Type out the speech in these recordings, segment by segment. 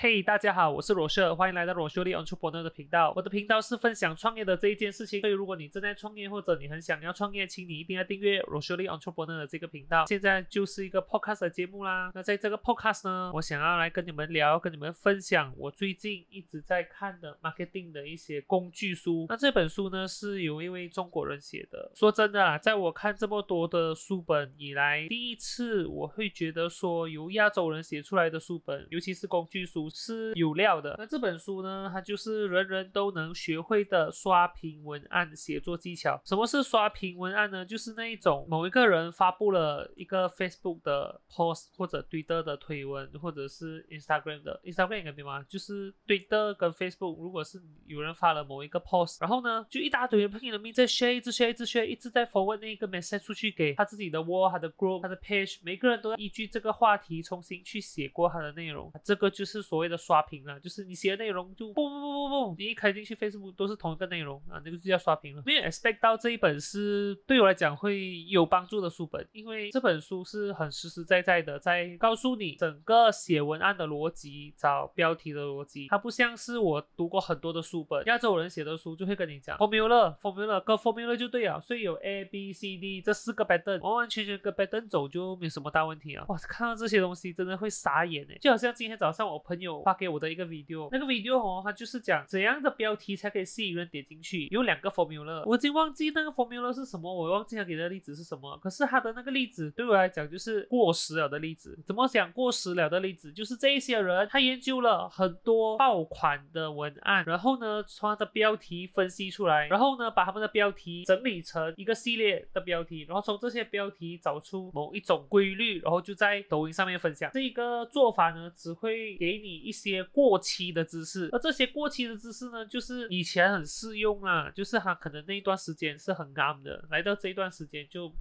嘿，大家好，我是罗舍，欢迎来到罗修利 Entrepreneur 的频道。我的频道是分享创业的这一件事情，所以如果你正在创业或者你很想要创业，请你一定要订阅罗修利 Entrepreneur 的这个频道。现在就是一个 podcast 的节目啦。那在这个 podcast 呢，我想要来跟你们聊，跟你们分享我最近一直在看的 marketing 的一些工具书。那这本书呢，是由一位中国人写的。说真的啊，在我看这么多的书本以来，第一次我会觉得说，由亚洲人写出来的书本，尤其是工具书。是有料的。那这本书呢，它就是人人都能学会的刷屏文案写作技巧。什么是刷屏文案呢？就是那一种某一个人发布了一个 Facebook 的 post 或者 Twitter 的推文，或者是 Instagram 的 Instagram 应该明白吗？就是 Twitter 跟 Facebook，如果是有人发了某一个 post，然后呢，就一大堆人拼命的命在 share，一直 share，一直 share，一直在 forward 那个 message 出去给他自己的 wall、他的 group、他的 page，每个人都要依据这个话题重新去写过他的内容。这个就是所所谓的刷屏了，就是你写的内容就不不不不不，你一开进去 Facebook 都是同一个内容啊，那个就叫刷屏了。没有 expect 到这一本是对我来讲会有帮助的书本，因为这本书是很实实在在的在告诉你整个写文案的逻辑，找标题的逻辑。它不像是我读过很多的书本，亚洲人写的书就会跟你讲 formula，formula 个 formula 就对了，所以有 A B C D 这四个 pattern，完完全全跟 pattern 走就没什么大问题啊。哇，看到这些东西真的会傻眼哎，就好像今天早上我朋友发给。我的一个 video，那个 video 哦，它就是讲怎样的标题才可以吸引人点进去，有两个 formula，我已经忘记那个 formula 是什么，我忘记他给的例子是什么。可是他的那个例子对我来讲就是过时了的例子。怎么讲过时了的例子？就是这一些人他研究了很多爆款的文案，然后呢，从他的标题分析出来，然后呢，把他们的标题整理成一个系列的标题，然后从这些标题找出某一种规律，然后就在抖音上面分享。这一个做法呢，只会给你一些。过期的知识，而这些过期的知识呢，就是以前很适用啊，就是他可能那一段时间是很刚的，来到这一段时间就。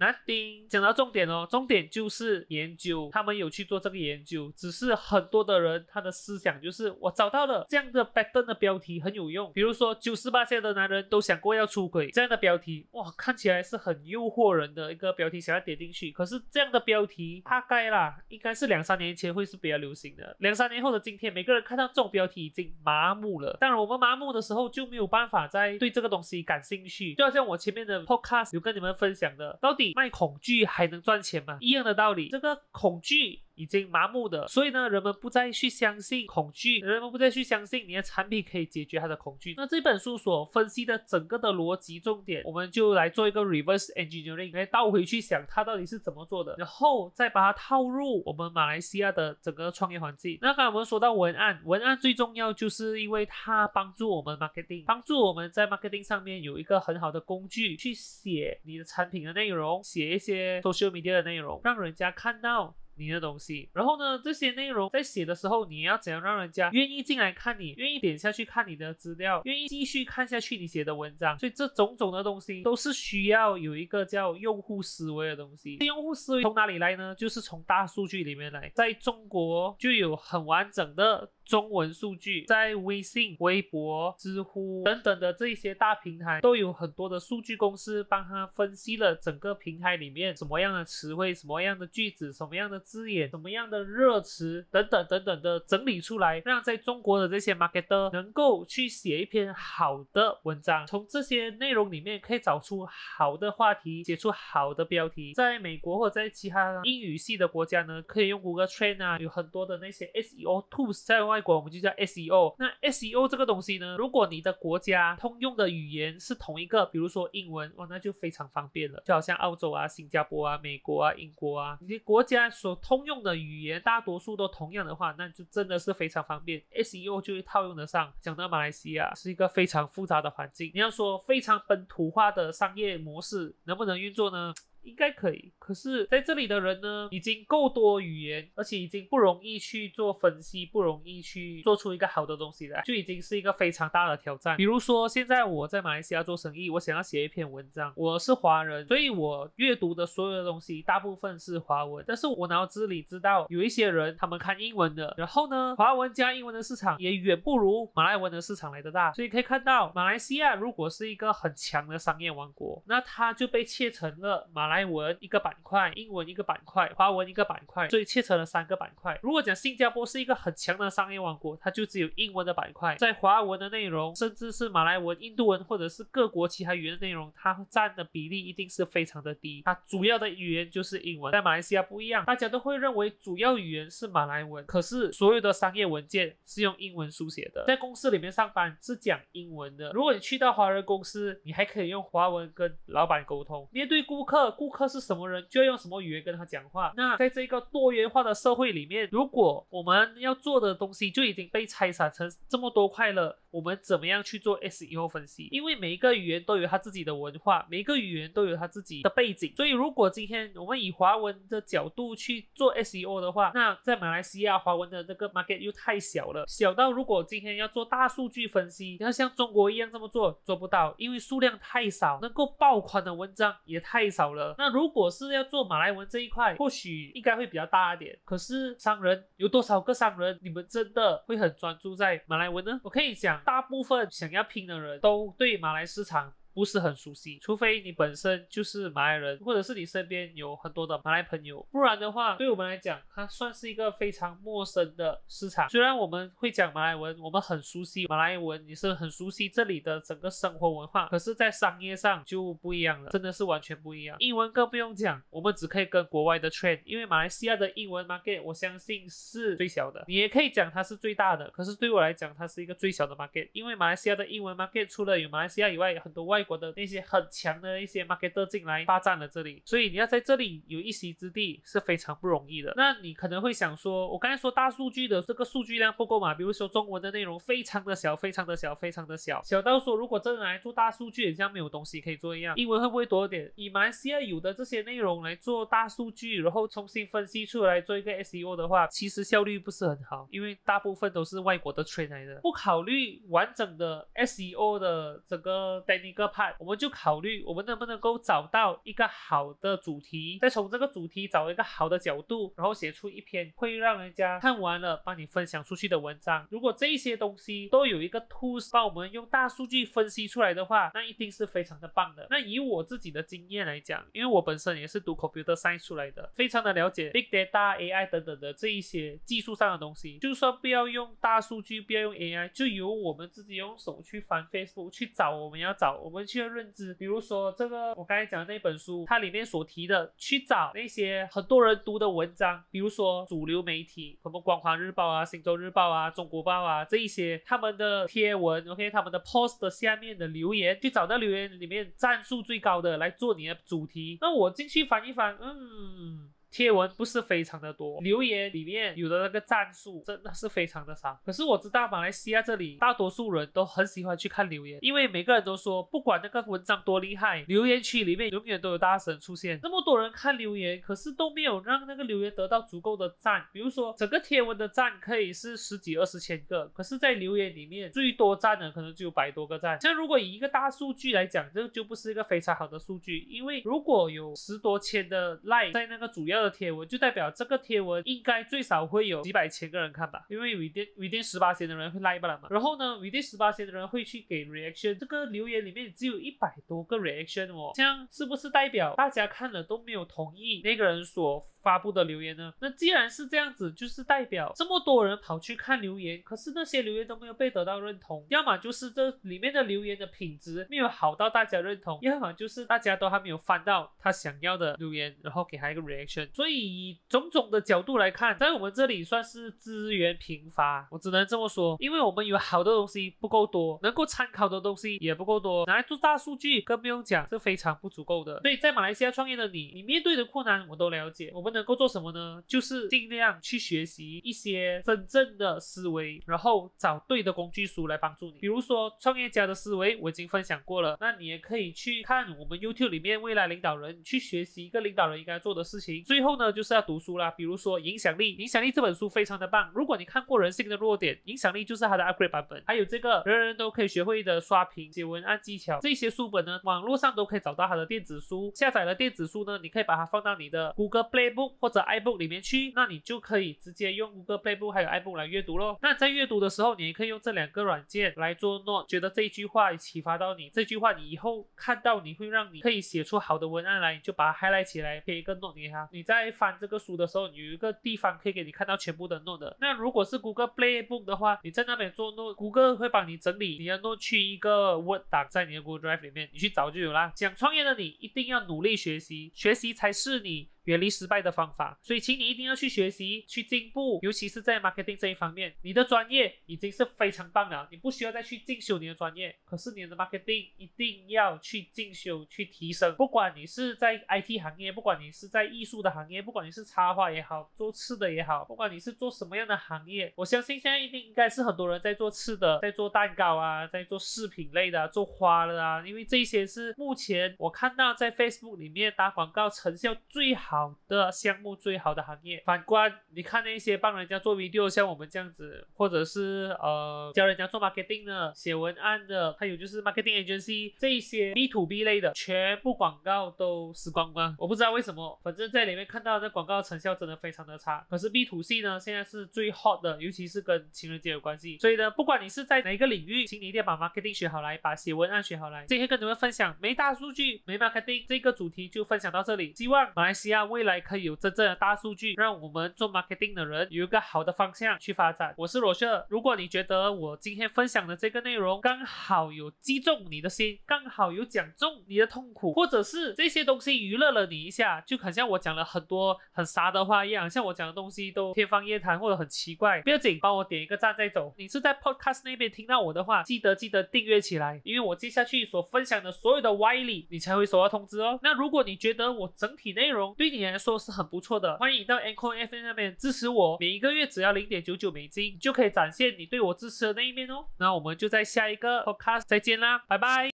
Nothing，讲到重点哦，重点就是研究，他们有去做这个研究，只是很多的人他的思想就是我找到了这样的 pattern 的标题很有用，比如说九十八岁的男人都想过要出轨这样的标题，哇，看起来是很诱惑人的一个标题，想要点进去。可是这样的标题大概啦，应该是两三年前会是比较流行的，两三年后的今天，每个人看到这种标题已经麻木了。当然，我们麻木的时候就没有办法再对这个东西感兴趣，就好像我前面的 podcast 有跟你们分享的，到底。卖恐惧还能赚钱吗？一样的道理，这个恐惧。已经麻木的，所以呢，人们不再去相信恐惧，人们不再去相信你的产品可以解决他的恐惧。那这本书所分析的整个的逻辑重点，我们就来做一个 reverse engineering，来倒回去想它到底是怎么做的，然后再把它套入我们马来西亚的整个创业环境。那刚才我们说到文案，文案最重要就是因为它帮助我们 marketing，帮助我们在 marketing 上面有一个很好的工具去写你的产品的内容，写一些 social media 的内容，让人家看到。你的东西，然后呢，这些内容在写的时候，你要怎样让人家愿意进来看你，愿意点下去看你的资料，愿意继续看下去你写的文章？所以这种种的东西都是需要有一个叫用户思维的东西。用户思维从哪里来呢？就是从大数据里面来。在中国就有很完整的。中文数据在微信、微博、知乎等等的这些大平台都有很多的数据公司帮他分析了整个平台里面什么样的词汇、什么样的句子、什么样的字眼、什么样的热词等等等等的整理出来，让在中国的这些 marketer 能够去写一篇好的文章，从这些内容里面可以找出好的话题，写出好的标题。在美国或者在其他英语系的国家呢，可以用谷歌 Train 啊，有很多的那些 SEO tools 在。外国我们就叫 SEO。那 SEO 这个东西呢，如果你的国家通用的语言是同一个，比如说英文，哇，那就非常方便了。就好像澳洲啊、新加坡啊、美国啊、英国啊，你的国家所通用的语言大多数都同样的话，那就真的是非常方便，SEO 就会套用得上。讲到马来西亚是一个非常复杂的环境，你要说非常本土化的商业模式能不能运作呢？应该可以，可是在这里的人呢，已经够多语言，而且已经不容易去做分析，不容易去做出一个好的东西来，就已经是一个非常大的挑战。比如说，现在我在马来西亚做生意，我想要写一篇文章，我是华人，所以我阅读的所有的东西大部分是华文，但是我脑子里知道有一些人他们看英文的，然后呢，华文加英文的市场也远不如马来文的市场来的大，所以可以看到，马来西亚如果是一个很强的商业王国，那它就被切成了马。来来文一个板块，英文一个板块，华文一个板块，所以切成了三个板块。如果讲新加坡是一个很强的商业王国，它就只有英文的板块，在华文的内容，甚至是马来文、印度文或者是各国其他语言的内容，它占的比例一定是非常的低。它主要的语言就是英文。在马来西亚不一样，大家都会认为主要语言是马来文，可是所有的商业文件是用英文书写的。在公司里面上班是讲英文的。如果你去到华人公司，你还可以用华文跟老板沟通。面对顾客，顾客是什么人，就要用什么语言跟他讲话。那在这个多元化的社会里面，如果我们要做的东西就已经被拆散成这么多块了。我们怎么样去做 SEO 分析？因为每一个语言都有它自己的文化，每一个语言都有它自己的背景。所以，如果今天我们以华文的角度去做 SEO 的话，那在马来西亚华文的这个 market 又太小了，小到如果今天要做大数据分析，要像中国一样这么做，做不到，因为数量太少，能够爆款的文章也太少那如果是要做马来文这一块，或许应该会比较大一点。可是商人有多少个商人，你们真的会很专注在马来文呢？我可以讲。大部分想要拼的人都对马来市场。不是很熟悉，除非你本身就是马来人，或者是你身边有很多的马来朋友，不然的话，对我们来讲，它算是一个非常陌生的市场。虽然我们会讲马来文，我们很熟悉马来文，也是很熟悉这里的整个生活文化，可是，在商业上就不一样了，真的是完全不一样。英文更不用讲，我们只可以跟国外的 trade，因为马来西亚的英文 market 我相信是最小的，你也可以讲它是最大的，可是对我来讲，它是一个最小的 market，因为马来西亚的英文 market 除了有马来西亚以外，很多外国的那些很强的一些 marketer 进来霸占了这里，所以你要在这里有一席之地是非常不容易的。那你可能会想说，我刚才说大数据的这个数据量不够嘛？比如说中文的内容非常的小，非常的小，非常的小，小到说如果真的来做大数据，也像没有东西可以做一样。英文会不会多一点？以马来西亚有的这些内容来做大数据，然后重新分析出来做一个 SEO 的话，其实效率不是很好，因为大部分都是外国的 train 来的，不考虑完整的 SEO 的整个 technical 我们就考。考虑我们能不能够找到一个好的主题，再从这个主题找一个好的角度，然后写出一篇会让人家看完了帮你分享出去的文章。如果这些东西都有一个 tools 帮我们用大数据分析出来的话，那一定是非常的棒的。那以我自己的经验来讲，因为我本身也是读 computer science 出来的，非常的了解 big data、AI 等等的这一些技术上的东西。就算不要用大数据，不要用 AI，就由我们自己用手去翻 Facebook 去找我们要找，我们去认知。比如说这个，我刚才讲的那本书，它里面所提的，去找那些很多人读的文章，比如说主流媒体，什么《光华日报》啊、《星洲日报》啊、《中国报》啊这一些，他们的贴文，OK，他们的 post 的下面的留言，去找到留言里面赞数最高的来做你的主题。那我进去翻一翻，嗯。贴文不是非常的多，留言里面有的那个赞数真的是非常的少。可是我知道马来西亚这里大多数人都很喜欢去看留言，因为每个人都说，不管那个文章多厉害，留言区里面永远都有大神出现。那么多人看留言，可是都没有让那个留言得到足够的赞。比如说整个贴文的赞可以是十几二十千个，可是在留言里面最多赞的可能只有百多个赞。像如果以一个大数据来讲，这个就不是一个非常好的数据，因为如果有十多千的 like 在那个主要。的贴文就代表这个贴文应该最少会有几百千个人看吧，因为有一定有一定十八千的人会 like 嘛，然后呢 within 十八千的人会去给 reaction，这个留言里面只有一百多个 reaction 哦，这样是不是代表大家看了都没有同意那个人所？发布的留言呢？那既然是这样子，就是代表这么多人跑去看留言，可是那些留言都没有被得到认同，要么就是这里面的留言的品质没有好到大家认同，要么就是大家都还没有翻到他想要的留言，然后给他一个 reaction。所以以种种的角度来看，在我们这里算是资源贫乏，我只能这么说，因为我们有好的东西不够多，能够参考的东西也不够多，拿来做大数据更不用讲，是非常不足够的。所以在马来西亚创业的你，你面对的困难我都了解，我们。能够做什么呢？就是尽量去学习一些真正的思维，然后找对的工具书来帮助你。比如说创业家的思维，我已经分享过了。那你也可以去看我们 YouTube 里面未来领导人去学习一个领导人应该做的事情。最最后呢，就是要读书啦。比如说《影响力》，《影响力》这本书非常的棒。如果你看过《人性的弱点》，《影响力》就是它的 upgrade 版本。还有这个人人都可以学会的刷屏、写文案技巧，这些书本呢，网络上都可以找到它的电子书。下载了电子书呢，你可以把它放到你的 Google Playbook 或者 iBook 里面去，那你就可以直接用 Google Playbook 还有 iBook 来阅读喽。那在阅读的时候，你也可以用这两个软件来做 note，觉得这一句话启发到你，这句话你以后看到你会让你可以写出好的文案来，你就把它 highlight 起来，贴一个 note 给他。你在在翻这个书的时候，有一个地方可以给你看到全部的 note。那如果是 Google Playbook 的话，你在那边做 note，Google 会帮你整理你的 note 去一个 Word 档在你的 Google Drive 里面，你去找就有啦。想创业的你一定要努力学习，学习才是你。远离失败的方法，所以请你一定要去学习、去进步，尤其是在 marketing 这一方面，你的专业已经是非常棒了，你不需要再去进修你的专业。可是你的 marketing 一定要去进修、去提升。不管你是在 IT 行业，不管你是在艺术的行业，不管你是插画也好，做吃的也好，不管你是做什么样的行业，我相信现在一定应该是很多人在做吃的，在做蛋糕啊，在做饰品类的，做花的啊，因为这些是目前我看到在 Facebook 里面打广告成效最好。好的项目，最好的行业。反观你看那些帮人家做 video，像我们这样子，或者是呃教人家做 marketing 的、写文案的，还有就是 marketing agency 这一些 B to B 类的，全部广告都死光光。我不知道为什么，反正在里面看到这广告成效真的非常的差。可是 B to C 呢，现在是最 hot 的，尤其是跟情人节有关系。所以呢，不管你是在哪一个领域，请你一定要把 marketing 学好来，把写文案学好来。今天跟你们分享没大数据、没 marketing 这个主题就分享到这里。希望马来西亚。未来可以有真正的大数据，让我们做 marketing 的人有一个好的方向去发展。我是罗舍，如果你觉得我今天分享的这个内容刚好有击中你的心，刚好有讲中你的痛苦，或者是这些东西娱乐了你一下，就很像我讲了很多很傻的话一样，像我讲的东西都天方夜谭或者很奇怪，不要紧，帮我点一个赞再走。你是在 podcast 那边听到我的话，记得记得订阅起来，因为我接下去所分享的所有的歪理，你才会收到通知哦。那如果你觉得我整体内容对你来说是很不错的，欢迎到 Anchor FM 那边支持我，每一个月只要零点九九美金，就可以展现你对我支持的那一面哦。那我们就在下一个 Podcast 再见啦，拜拜。